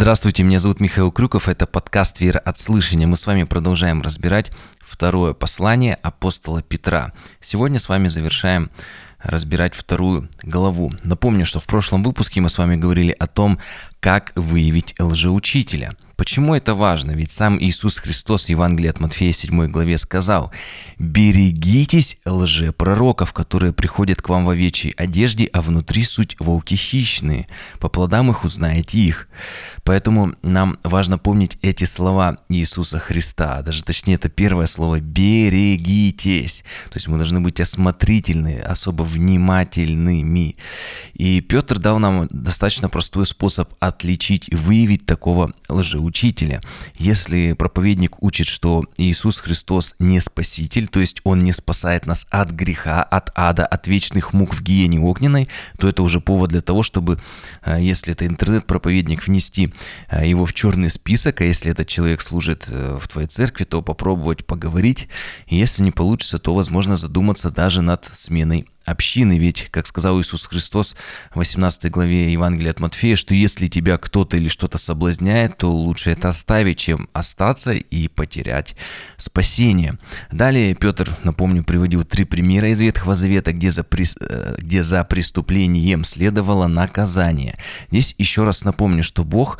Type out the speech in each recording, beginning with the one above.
Здравствуйте, меня зовут Михаил Крюков, это подкаст «Вера от слышания». Мы с вами продолжаем разбирать второе послание апостола Петра. Сегодня с вами завершаем разбирать вторую главу. Напомню, что в прошлом выпуске мы с вами говорили о том, как выявить лжеучителя – Почему это важно? Ведь сам Иисус Христос в Евангелии от Матфея 7 главе сказал «Берегитесь лжепророков, которые приходят к вам в овечьей одежде, а внутри суть волки хищные. По плодам их узнаете их». Поэтому нам важно помнить эти слова Иисуса Христа. Даже точнее, это первое слово «берегитесь». То есть мы должны быть осмотрительны, особо внимательными. И Петр дал нам достаточно простой способ отличить выявить такого лжеучителя учителя. Если проповедник учит, что Иисус Христос не спаситель, то есть Он не спасает нас от греха, от ада, от вечных мук в гиене огненной, то это уже повод для того, чтобы, э, если это интернет-проповедник, внести э, его в черный список, а если этот человек служит э, в твоей церкви, то попробовать поговорить. И если не получится, то, возможно, задуматься даже над сменой общины. Ведь, как сказал Иисус Христос в 18 главе Евангелия от Матфея, что если тебя кто-то или что-то соблазняет, то лучше это оставить, чем остаться и потерять спасение. Далее Петр, напомню, приводил три примера из Ветхого Завета, где за, при... Э, где за преступлением следовало наказание. Здесь еще раз напомню, что Бог,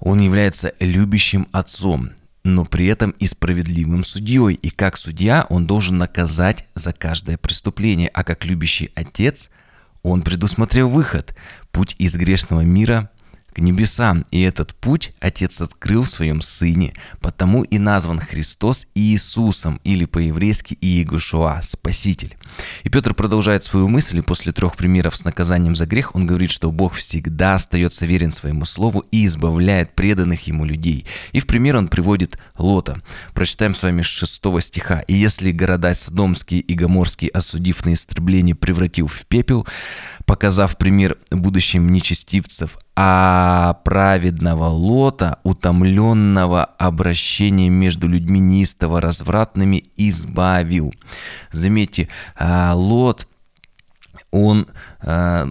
Он является любящим отцом но при этом и справедливым судьей. И как судья он должен наказать за каждое преступление, а как любящий отец он предусмотрел выход, путь из грешного мира к небесам, и этот путь Отец открыл в своем Сыне, потому и назван Христос Иисусом, или по-еврейски Иегушуа, Спаситель. И Петр продолжает свою мысль, и после трех примеров с наказанием за грех он говорит, что Бог всегда остается верен своему слову и избавляет преданных ему людей. И в пример он приводит Лота. Прочитаем с вами с 6 стиха. «И если города Содомские и Гоморские, осудив на истребление, превратил в пепел, показав пример будущим нечестивцев, а праведного Лота, утомленного обращением между людьми неистово развратными, избавил. Заметьте, а, Лот он, э,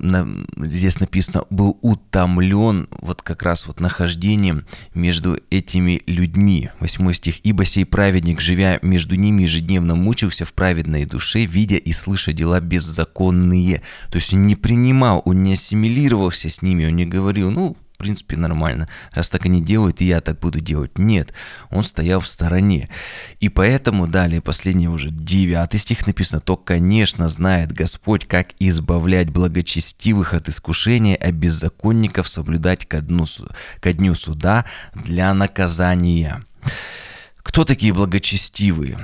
здесь написано, был утомлен вот как раз вот нахождением между этими людьми. Восьмой стих. «Ибо сей праведник, живя между ними, ежедневно мучился в праведной душе, видя и слыша дела беззаконные». То есть он не принимал, он не ассимилировался с ними, он не говорил, ну, принципе, нормально. Раз так они делают, и я так буду делать. Нет, он стоял в стороне. И поэтому далее, последний уже девятый стих написано, то, конечно, знает Господь, как избавлять благочестивых от искушения, а беззаконников соблюдать ко дню, ко дню суда для наказания. Кто такие благочестивые?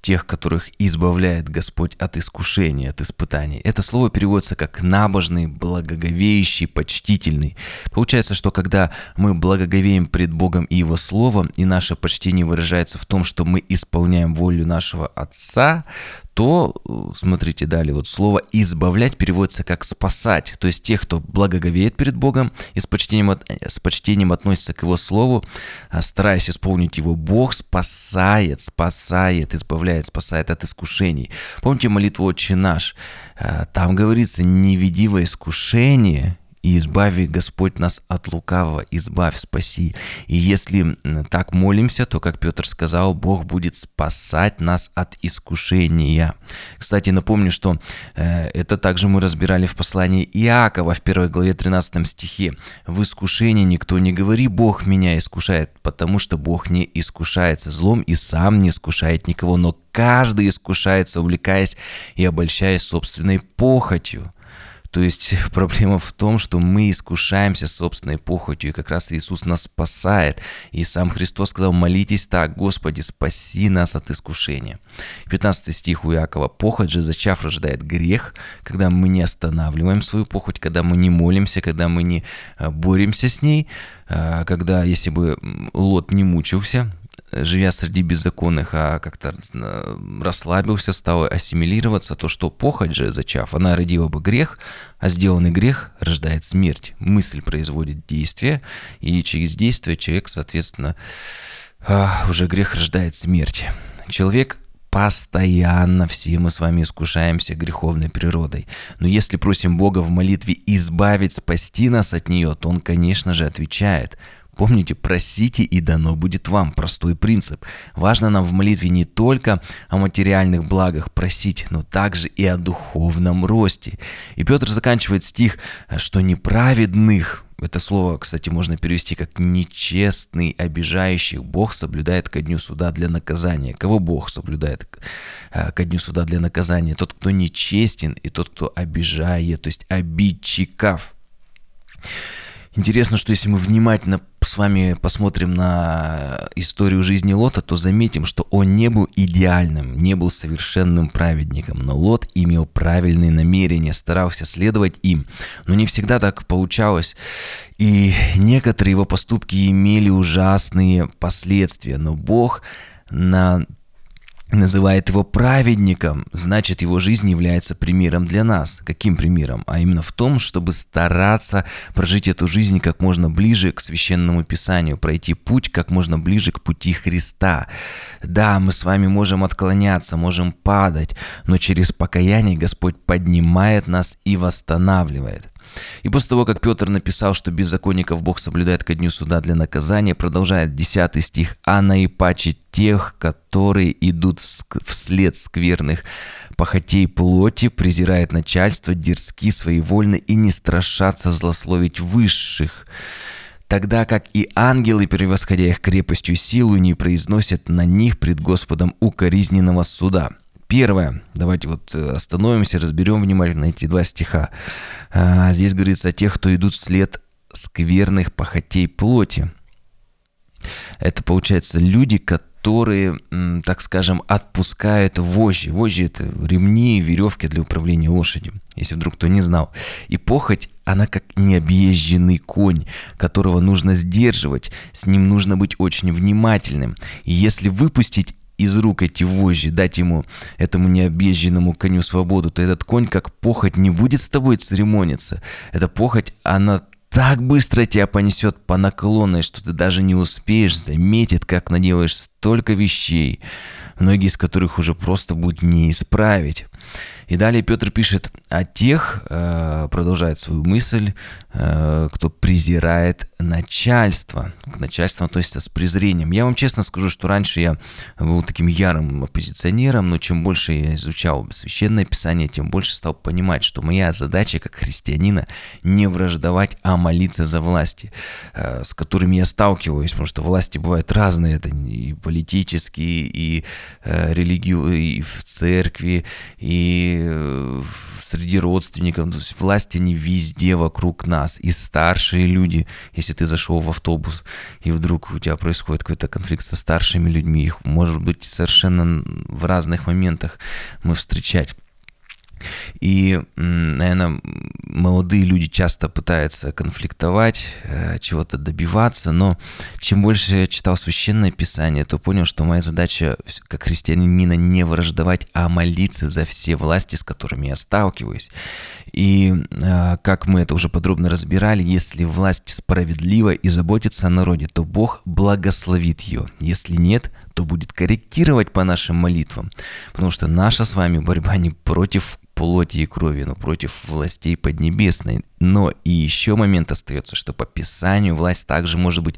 Тех, которых избавляет Господь от искушения, от испытаний. Это слово переводится как набожный, благоговеющий, почтительный. Получается, что когда мы благоговеем пред Богом и Его Словом, и наше почтение выражается в том, что мы исполняем волю нашего Отца, то, э, смотрите далее, вот слово «избавлять» переводится как «спасать». То есть тех, кто благоговеет перед Богом и с почтением, с почтением относится к Его Слову, а стараясь исполнить Его, Бог спасает, спасает, избавляет, спасает от искушений. Помните молитву «Отче наш»? Э, там говорится «не веди во искушение, и избави Господь нас от лукавого, избавь, спаси. И если так молимся, то, как Петр сказал, Бог будет спасать нас от искушения. Кстати, напомню, что э, это также мы разбирали в послании Иакова в 1 главе 13 стихе. «В искушении никто не говори, Бог меня искушает, потому что Бог не искушается злом и сам не искушает никого, но каждый искушается, увлекаясь и обольщаясь собственной похотью». То есть проблема в том, что мы искушаемся собственной похотью, и как раз Иисус нас спасает. И сам Христос сказал, молитесь так, Господи, спаси нас от искушения. 15 стих у Иакова. Похоть же зачав рождает грех, когда мы не останавливаем свою похоть, когда мы не молимся, когда мы не э, боремся с ней, э, когда, если бы Лот не мучился, живя среди беззаконных, а как-то расслабился, стал ассимилироваться, то что похоть же, зачав, она родила бы грех, а сделанный грех рождает смерть. Мысль производит действие, и через действие человек, соответственно, а, уже грех рождает смерть. Человек Постоянно все мы с вами искушаемся греховной природой. Но если просим Бога в молитве избавить, спасти нас от нее, то Он, конечно же, отвечает. Помните, просите и дано будет вам. Простой принцип. Важно нам в молитве не только о материальных благах просить, но также и о духовном росте. И Петр заканчивает стих, что неправедных это слово, кстати, можно перевести как «нечестный, обижающих». Бог соблюдает ко дню суда для наказания. Кого Бог соблюдает э, ко дню суда для наказания? Тот, кто нечестен, и тот, кто обижает, то есть обидчиков. Интересно, что если мы внимательно с вами посмотрим на историю жизни Лота, то заметим, что он не был идеальным, не был совершенным праведником, но Лот имел правильные намерения, старался следовать им, но не всегда так получалось, и некоторые его поступки имели ужасные последствия, но Бог на называет его праведником, значит его жизнь является примером для нас. Каким примером? А именно в том, чтобы стараться прожить эту жизнь как можно ближе к священному писанию, пройти путь как можно ближе к пути Христа. Да, мы с вами можем отклоняться, можем падать, но через покаяние Господь поднимает нас и восстанавливает. И после того, как Петр написал, что беззаконников Бог соблюдает ко дню суда для наказания, продолжает 10 стих, «А наипаче тех, которые идут вслед скверных похотей плоти, презирает начальство, дерзки, своевольны и не страшатся злословить высших» тогда как и ангелы, превосходя их крепостью силу, не произносят на них пред Господом укоризненного суда. Первое, давайте вот э, остановимся, разберем внимательно эти два стиха. А, здесь говорится о тех, кто идут вслед скверных похотей плоти. Это, получается, люди, которые, так скажем, отпускают вожжи. Вожжи – это ремни, веревки для управления лошадью, если вдруг кто не знал. И похоть, она как необъезженный конь, которого нужно сдерживать, с ним нужно быть очень внимательным. И если выпустить из рук эти вожжи, дать ему, этому необъезженному коню свободу, то этот конь, как похоть, не будет с тобой церемониться. Эта похоть, она так быстро тебя понесет по наклонной, что ты даже не успеешь заметить, как наделаешь столько вещей, многие из которых уже просто будет не исправить. И далее Петр пишет о тех, э, продолжает свою мысль, э, кто презирает начальство. К начальству относится с презрением. Я вам честно скажу, что раньше я был таким ярым оппозиционером, но чем больше я изучал Священное Писание, тем больше стал понимать, что моя задача как христианина не враждовать, а молиться за власти, э, с которыми я сталкиваюсь, потому что власти бывают разные, это и политические, и религию, и в церкви, и среди родственников, то есть власти они везде вокруг нас, и старшие люди, если ты зашел в автобус, и вдруг у тебя происходит какой-то конфликт со старшими людьми, их может быть совершенно в разных моментах мы встречать. И, наверное, молодые люди часто пытаются конфликтовать, э, чего-то добиваться, но чем больше я читал Священное Писание, то понял, что моя задача как христианина не враждовать, а молиться за все власти, с которыми я сталкиваюсь. И э, как мы это уже подробно разбирали, если власть справедлива и заботится о народе, то Бог благословит ее. Если нет, то будет корректировать по нашим молитвам. Потому что наша с вами борьба не против плоти и крови, но против властей Поднебесной. Но и еще момент остается, что по Писанию власть также может быть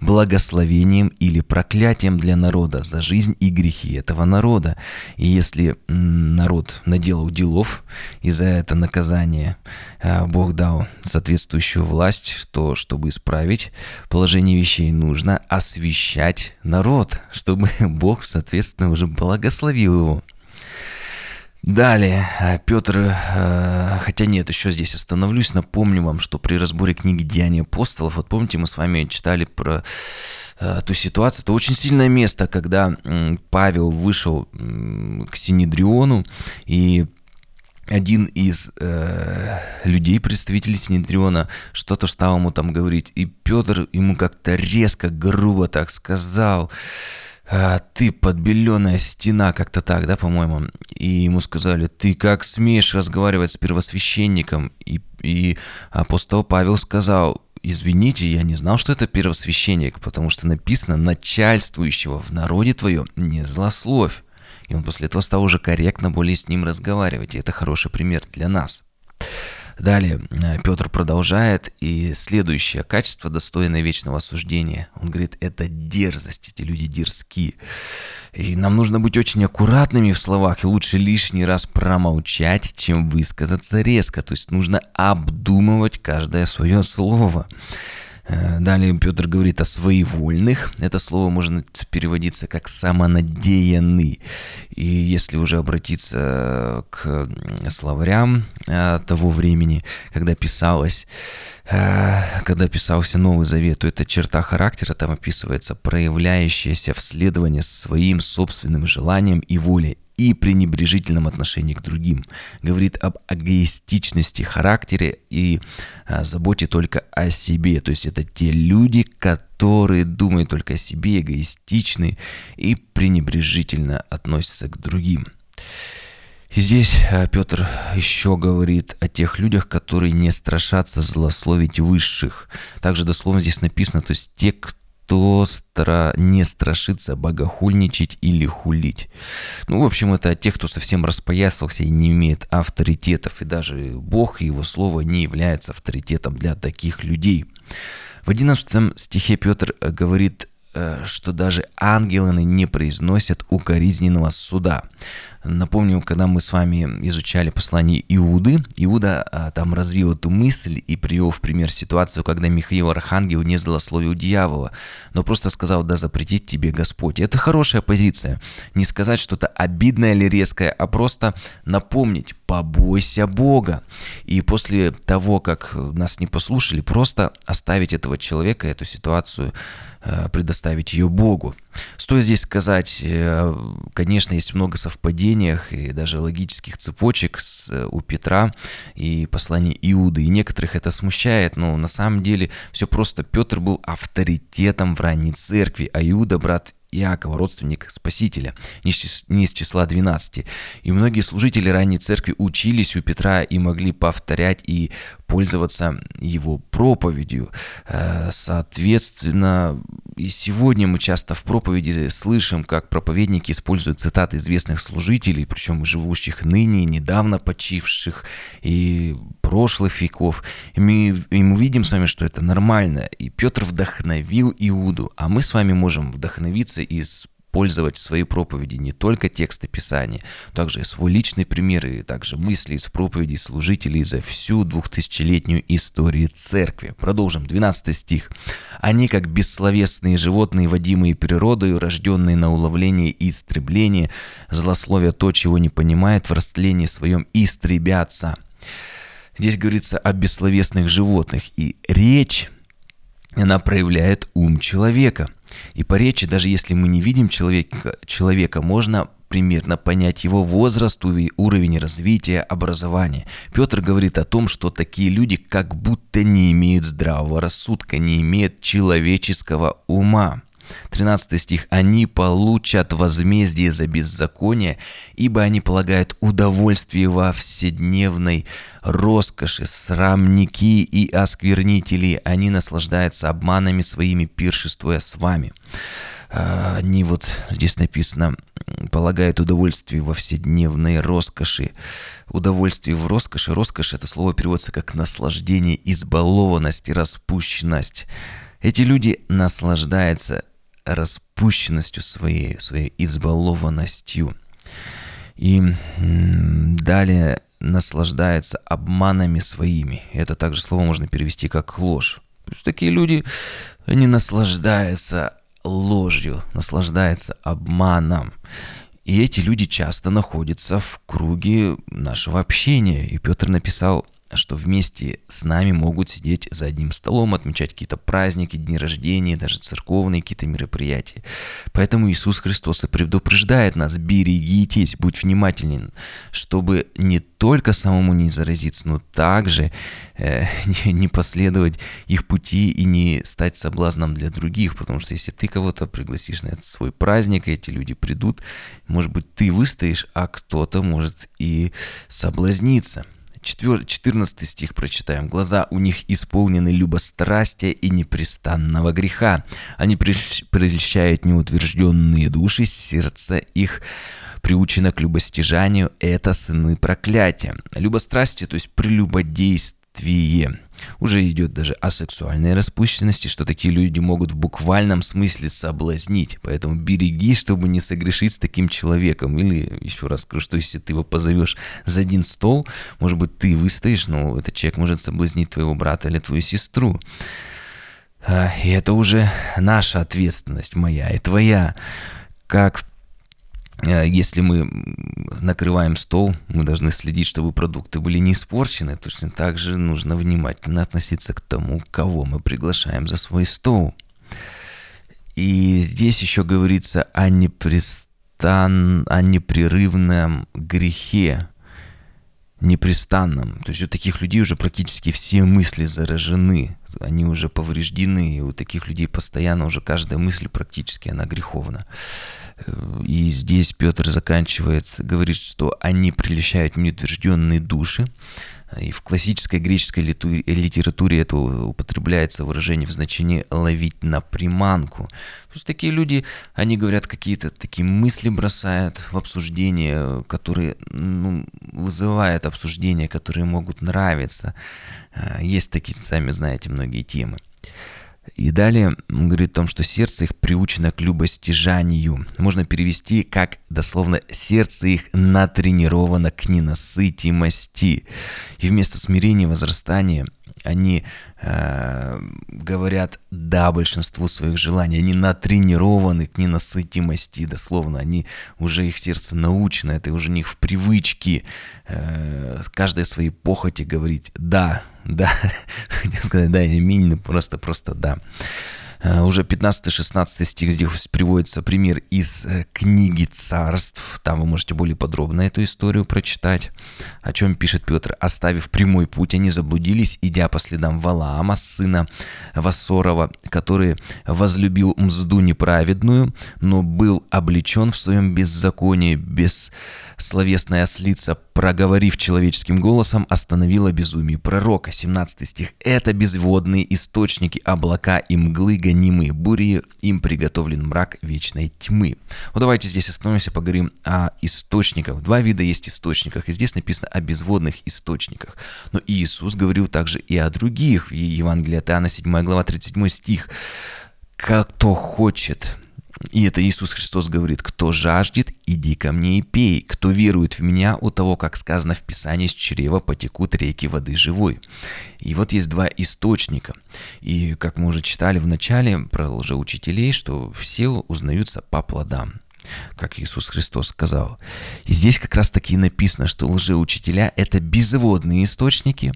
благословением или проклятием для народа за жизнь и грехи этого народа. И если народ наделал делов, и за это наказание а, Бог дал соответствующую власть, то чтобы исправить положение вещей, нужно освещать народ, чтобы Бог, соответственно, уже благословил его. Далее, э, Петр, э, хотя нет, еще здесь остановлюсь, напомню вам, что при разборе книги «Деяния апостолов», вот помните, мы с вами читали про э, ту ситуацию, это очень сильное место, когда Павел вышел к Синедриону, и один из э, людей, представителей Синедриона, что-то стал ему там говорить, и Петр ему как-то резко, грубо так сказал, а, ты подбеленная стена, как-то так, да, по-моему. И ему сказали, ты как смеешь разговаривать с первосвященником? И, и апостол Павел сказал, извините, я не знал, что это первосвященник, потому что написано начальствующего в народе твоем не злословь. И он после этого стал уже корректно более с ним разговаривать. И это хороший пример для нас. Далее э, Петр продолжает, и следующее качество, достойное вечного осуждения. Он говорит, это дерзость, эти люди дерзкие. И нам нужно быть очень аккуратными в словах, и лучше лишний раз промолчать, чем высказаться резко. То есть нужно обдумывать каждое свое слово. Э, далее Петр говорит о своевольных. Это слово можно переводиться как самонадеянный. И если уже обратиться к словарям э, того времени, когда писалось, э, когда писался Новый Завет, то эта черта характера там описывается, проявляющаяся в следовании своим собственным желанием и волей и пренебрежительном отношении к другим. Говорит об эгоистичности характере и а, заботе только о себе. То есть это те люди, которые думают только о себе, эгоистичны и пренебрежительно относятся к другим. И здесь а, Петр еще говорит о тех людях, которые не страшатся злословить высших. Также дословно здесь написано, то есть те, кто кто стра... не страшится богохульничать или хулить. Ну, в общем, это тех, кто совсем распоясался и не имеет авторитетов, и даже Бог и его слово не является авторитетом для таких людей. В 11 стихе Петр э, говорит Э, что даже ангелы не произносят укоризненного суда. Напомню, когда мы с вами изучали послание Иуды, Иуда а, там развил эту мысль и привел в пример ситуацию, когда Михаил Архангел не злословил дьявола, но просто сказал, да запретить тебе Господь. Это хорошая позиция. Не сказать что-то обидное или резкое, а просто напомнить, побойся Бога. И после того, как нас не послушали, просто оставить этого человека, эту ситуацию Э, предоставить ее Богу. Стоит здесь сказать, э, конечно, есть много совпадений и даже логических цепочек с, у Петра и послания Иуды, и некоторых это смущает, но на самом деле все просто. Петр был авторитетом в ранней церкви, а Иуда, брат Иакова, родственник Спасителя, не из числа 12. И многие служители ранней церкви учились у Петра и могли повторять и пользоваться его проповедью. Э, соответственно, и сегодня мы часто в проповеди слышим, как проповедники используют цитаты известных служителей, причем живущих ныне, недавно почивших и прошлых веков. И мы, и мы видим с вами, что это нормально. И Петр вдохновил Иуду, а мы с вами можем вдохновиться из использовать в своей проповеди не только тексты Писания, также и свой личный пример, и также мысли из проповедей служителей за всю двухтысячелетнюю историю церкви. Продолжим. 12 стих. «Они, как бессловесные животные, водимые природою, рожденные на уловление и истребление, злословия то, чего не понимает, в растлении своем истребятся». Здесь говорится о бессловесных животных, и речь, она проявляет ум человека – и по речи, даже если мы не видим человека, человека можно примерно понять его возраст, уровень развития, образования. Петр говорит о том, что такие люди как будто не имеют здравого рассудка, не имеют человеческого ума. 13 стих. «Они получат возмездие за беззаконие, ибо они полагают удовольствие во вседневной роскоши, срамники и осквернители. Они наслаждаются обманами своими, пиршествуя с вами». А, они вот здесь написано полагают удовольствие во вседневной роскоши. Удовольствие в роскоши. Роскошь это слово переводится как наслаждение, избалованность и распущенность. Эти люди наслаждаются распущенностью своей, своей избалованностью. И далее наслаждается обманами своими. Это также слово можно перевести как ложь. То есть такие люди, они наслаждаются ложью, наслаждаются обманом. И эти люди часто находятся в круге нашего общения. И Петр написал что вместе с нами могут сидеть за одним столом, отмечать какие-то праздники, дни рождения, даже церковные какие-то мероприятия. Поэтому Иисус Христос и предупреждает нас, берегитесь, будь внимательнен, чтобы не только самому не заразиться, но также э, не, последовать их пути и не стать соблазном для других, потому что если ты кого-то пригласишь на этот свой праздник, эти люди придут, может быть, ты выстоишь, а кто-то может и соблазниться. 14 стих прочитаем. «Глаза у них исполнены любострастия и непрестанного греха. Они прельщают неутвержденные души, сердце их приучено к любостяжанию. Это сыны проклятия». Любострастие, то есть прелюбодействие – уже идет даже о сексуальной распущенности, что такие люди могут в буквальном смысле соблазнить. Поэтому береги, чтобы не согрешить с таким человеком. Или, еще раз скажу, что если ты его позовешь за один стол, может быть, ты выстоишь, но этот человек может соблазнить твоего брата или твою сестру. А, и это уже наша ответственность, моя и твоя. Как Э, если мы накрываем стол, мы должны следить, чтобы продукты были не испорчены. Точно так же нужно внимательно относиться к тому, кого мы приглашаем за свой стол. И здесь еще говорится о, непрестан... о непрерывном грехе, непрестанном. То есть у таких людей уже практически все мысли заражены, они уже повреждены, и у таких людей постоянно уже каждая мысль практически она греховна. И здесь Петр заканчивает, говорит, что они прельщают неутвержденные души. И в классической греческой литературе это употребляется выражение в значении «ловить на приманку». То есть такие люди, они говорят какие-то такие мысли бросают в обсуждение, которые ну, вызывают обсуждения, которые могут нравиться. А, есть такие, сами знаете, многие темы. И далее он говорит о том, что сердце их приучено к любостяжанию. Можно перевести как дословно «сердце их натренировано к ненасытимости». И вместо смирения возрастания они э, говорят «да» большинству своих желаний. Они натренированы к ненасытимости, дословно. Они уже, их сердце научено, это уже у них в привычке э, каждой своей похоти говорить «да», да, хотел сказать, да, именно просто, просто да. Э, уже 15-16 стих здесь приводится пример из э, книги царств. Там вы можете более подробно эту историю прочитать. О чем пишет Петр. «Оставив прямой путь, они заблудились, идя по следам Валаама, сына Вассорова, который возлюбил мзду неправедную, но был облечен в своем беззаконии, бессловесная ослица, проговорив человеческим голосом, остановила безумие пророка». 17 стих. «Это безводные источники, облака и мглы, гонимые бури, им приготовлен мрак вечной тьмы. Вот давайте здесь остановимся, поговорим о источниках. Два вида есть источников, и здесь написано о безводных источниках. Но Иисус говорил также и о других. В Евангелии от Иоанна 7 глава 37 стих. «Кто хочет и это Иисус Христос говорит, кто жаждет, иди ко мне и пей. Кто верует в меня, у того, как сказано в Писании, с чрева потекут реки воды живой. И вот есть два источника. И как мы уже читали в начале про лжеучителей, что все узнаются по плодам как Иисус Христос сказал. И здесь как раз таки написано, что лжеучителя – это безводные источники,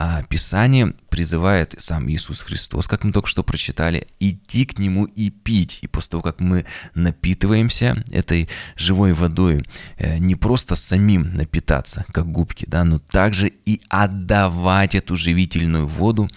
а Писание призывает сам Иисус Христос, как мы только что прочитали, идти к Нему и пить. И после того, как мы напитываемся этой живой водой, э, не просто самим напитаться, как губки, да, но также и отдавать эту живительную воду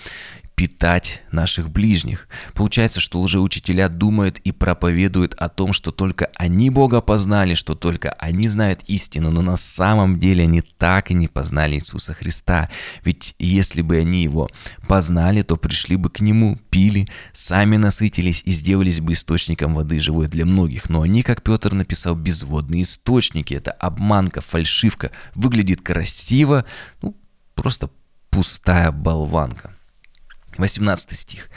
питать наших ближних. Получается, что лжеучителя думают и проповедуют о том, что только они Бога познали, что только они знают истину, но на самом деле они так и не познали Иисуса Христа. Ведь если бы они Его познали, то пришли бы к Нему, пили, сами насытились и сделались бы источником воды живой для многих. Но они, как Петр написал, безводные источники. Это обманка, фальшивка. Выглядит красиво, ну, просто пустая болванка. 18 стих.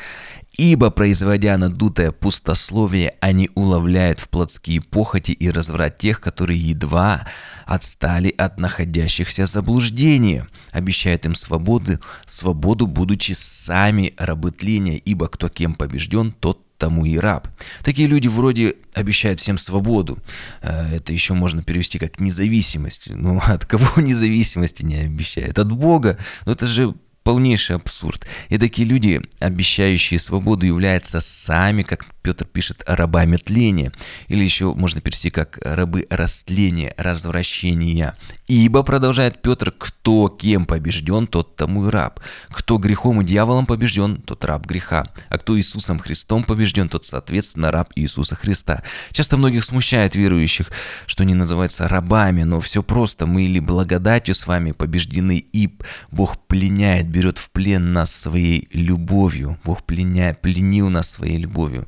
«Ибо, производя надутое пустословие, они уловляют в плотские похоти и разврат тех, которые едва отстали от находящихся заблуждения, обещают им свободу, свободу, будучи сами рабы тления, ибо кто кем побежден, тот тому и раб. Такие люди вроде обещают всем свободу. Э, это еще можно перевести как независимость. Ну, от кого независимости не обещают? От Бога. Но это же полнейший абсурд. И такие люди, обещающие свободу, являются сами, как Петр пишет рабами тления, или еще можно перевести как рабы растления, развращения. Ибо, продолжает Петр, кто кем побежден, тот тому и раб. Кто грехом и дьяволом побежден, тот раб греха. А кто Иисусом Христом побежден, тот, соответственно, раб Иисуса Христа. Часто многих смущает верующих, что они называются рабами, но все просто. Мы или благодатью с вами побеждены, и Бог пленяет, берет в плен нас своей любовью. Бог пленяет, пленил нас своей любовью.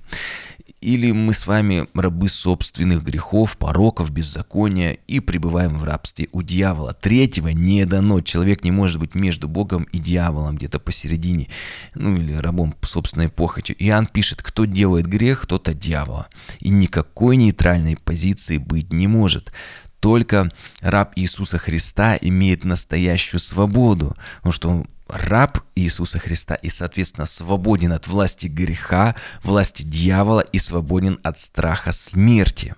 Или мы с вами рабы собственных грехов, пороков, беззакония и пребываем в рабстве у дьявола. Третьего не дано. Человек не может быть между Богом и дьяволом, где-то посередине, ну или рабом собственной похотью. Иоанн пишет, кто делает грех, тот от дьявола. И никакой нейтральной позиции быть не может только раб Иисуса Христа имеет настоящую свободу, потому что он раб Иисуса Христа и, соответственно, свободен от власти греха, власти дьявола и свободен от страха смерти.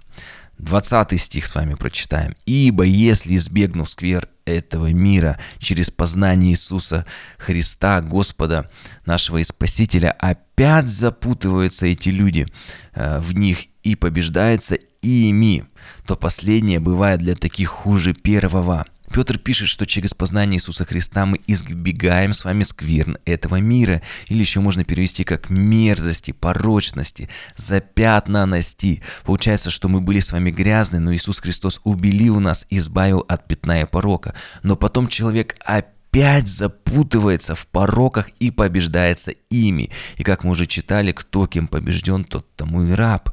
20 стих с вами прочитаем. «Ибо если, избегнув сквер этого мира через познание Иисуса Христа, Господа нашего и Спасителя, опять запутываются эти люди э, в них и побеждается ими, то последнее бывает для таких хуже первого». Петр пишет, что через познание Иисуса Христа мы избегаем с вами скверн этого мира, или еще можно перевести как мерзости, порочности, запятнанности. Получается, что мы были с вами грязны, но Иисус Христос убелил нас, избавил от пятна и порока. Но потом человек опять запутывается в пороках и побеждается ими. И как мы уже читали, кто кем побежден, тот тому и раб.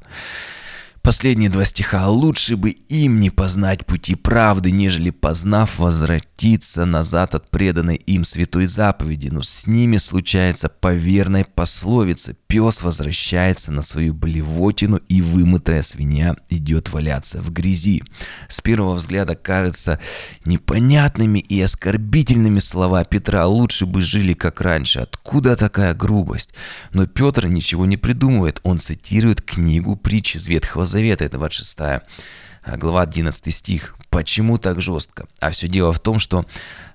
Последние два стиха. «Лучше бы им не познать пути правды, нежели познав возвратиться назад от преданной им святой заповеди, но с ними случается по верной пословице. Пес возвращается на свою блевотину, и вымытая свинья идет валяться в грязи». С первого взгляда кажется непонятными и оскорбительными слова Петра «лучше бы жили как раньше». Откуда такая грубость? Но Петр ничего не придумывает, он цитирует книгу притчи из Ветхого Завета, это 26 э, глава 11 стих. Почему так жестко? А все дело в том, что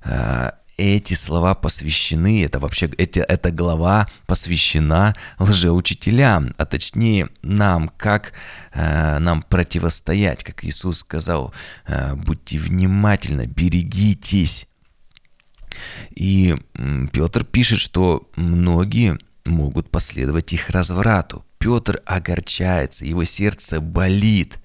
э, эти слова посвящены, это вообще, эти, эта глава посвящена лжеучителям, а точнее нам, как э, нам противостоять, как Иисус сказал, э, будьте внимательны, берегитесь. И Петр пишет, что многие могут последовать их разврату. Петр огорчается, его сердце болит.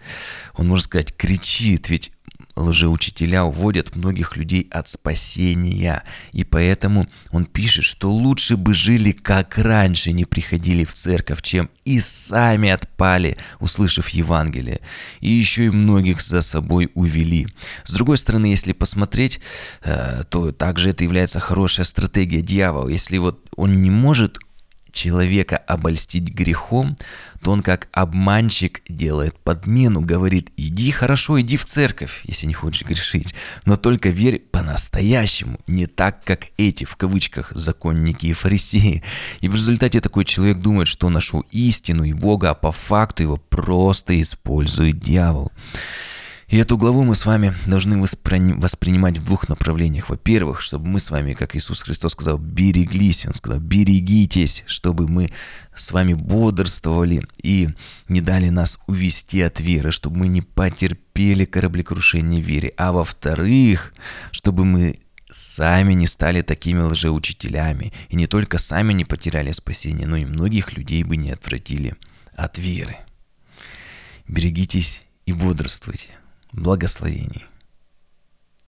Он, можно сказать, кричит, ведь лжеучителя уводят многих людей от спасения. И поэтому он пишет, что лучше бы жили как раньше, не приходили в церковь, чем и сами отпали, услышав Евангелие. И еще и многих за собой увели. С другой стороны, если посмотреть, э, то также это является хорошая стратегия дьявола. Если вот он не может человека обольстить грехом, то он как обманщик делает подмену, говорит, иди хорошо, иди в церковь, если не хочешь грешить, но только верь по-настоящему, не так, как эти, в кавычках, законники и фарисеи. И в результате такой человек думает, что нашел истину и Бога, а по факту его просто использует дьявол. И эту главу мы с вами должны воспринимать в двух направлениях. Во-первых, чтобы мы с вами, как Иисус Христос сказал, береглись. Он сказал, берегитесь, чтобы мы с вами бодрствовали и не дали нас увести от веры, чтобы мы не потерпели кораблекрушение в вере. А во-вторых, чтобы мы сами не стали такими лжеучителями. И не только сами не потеряли спасение, но и многих людей бы не отвратили от веры. Берегитесь и бодрствуйте благословений.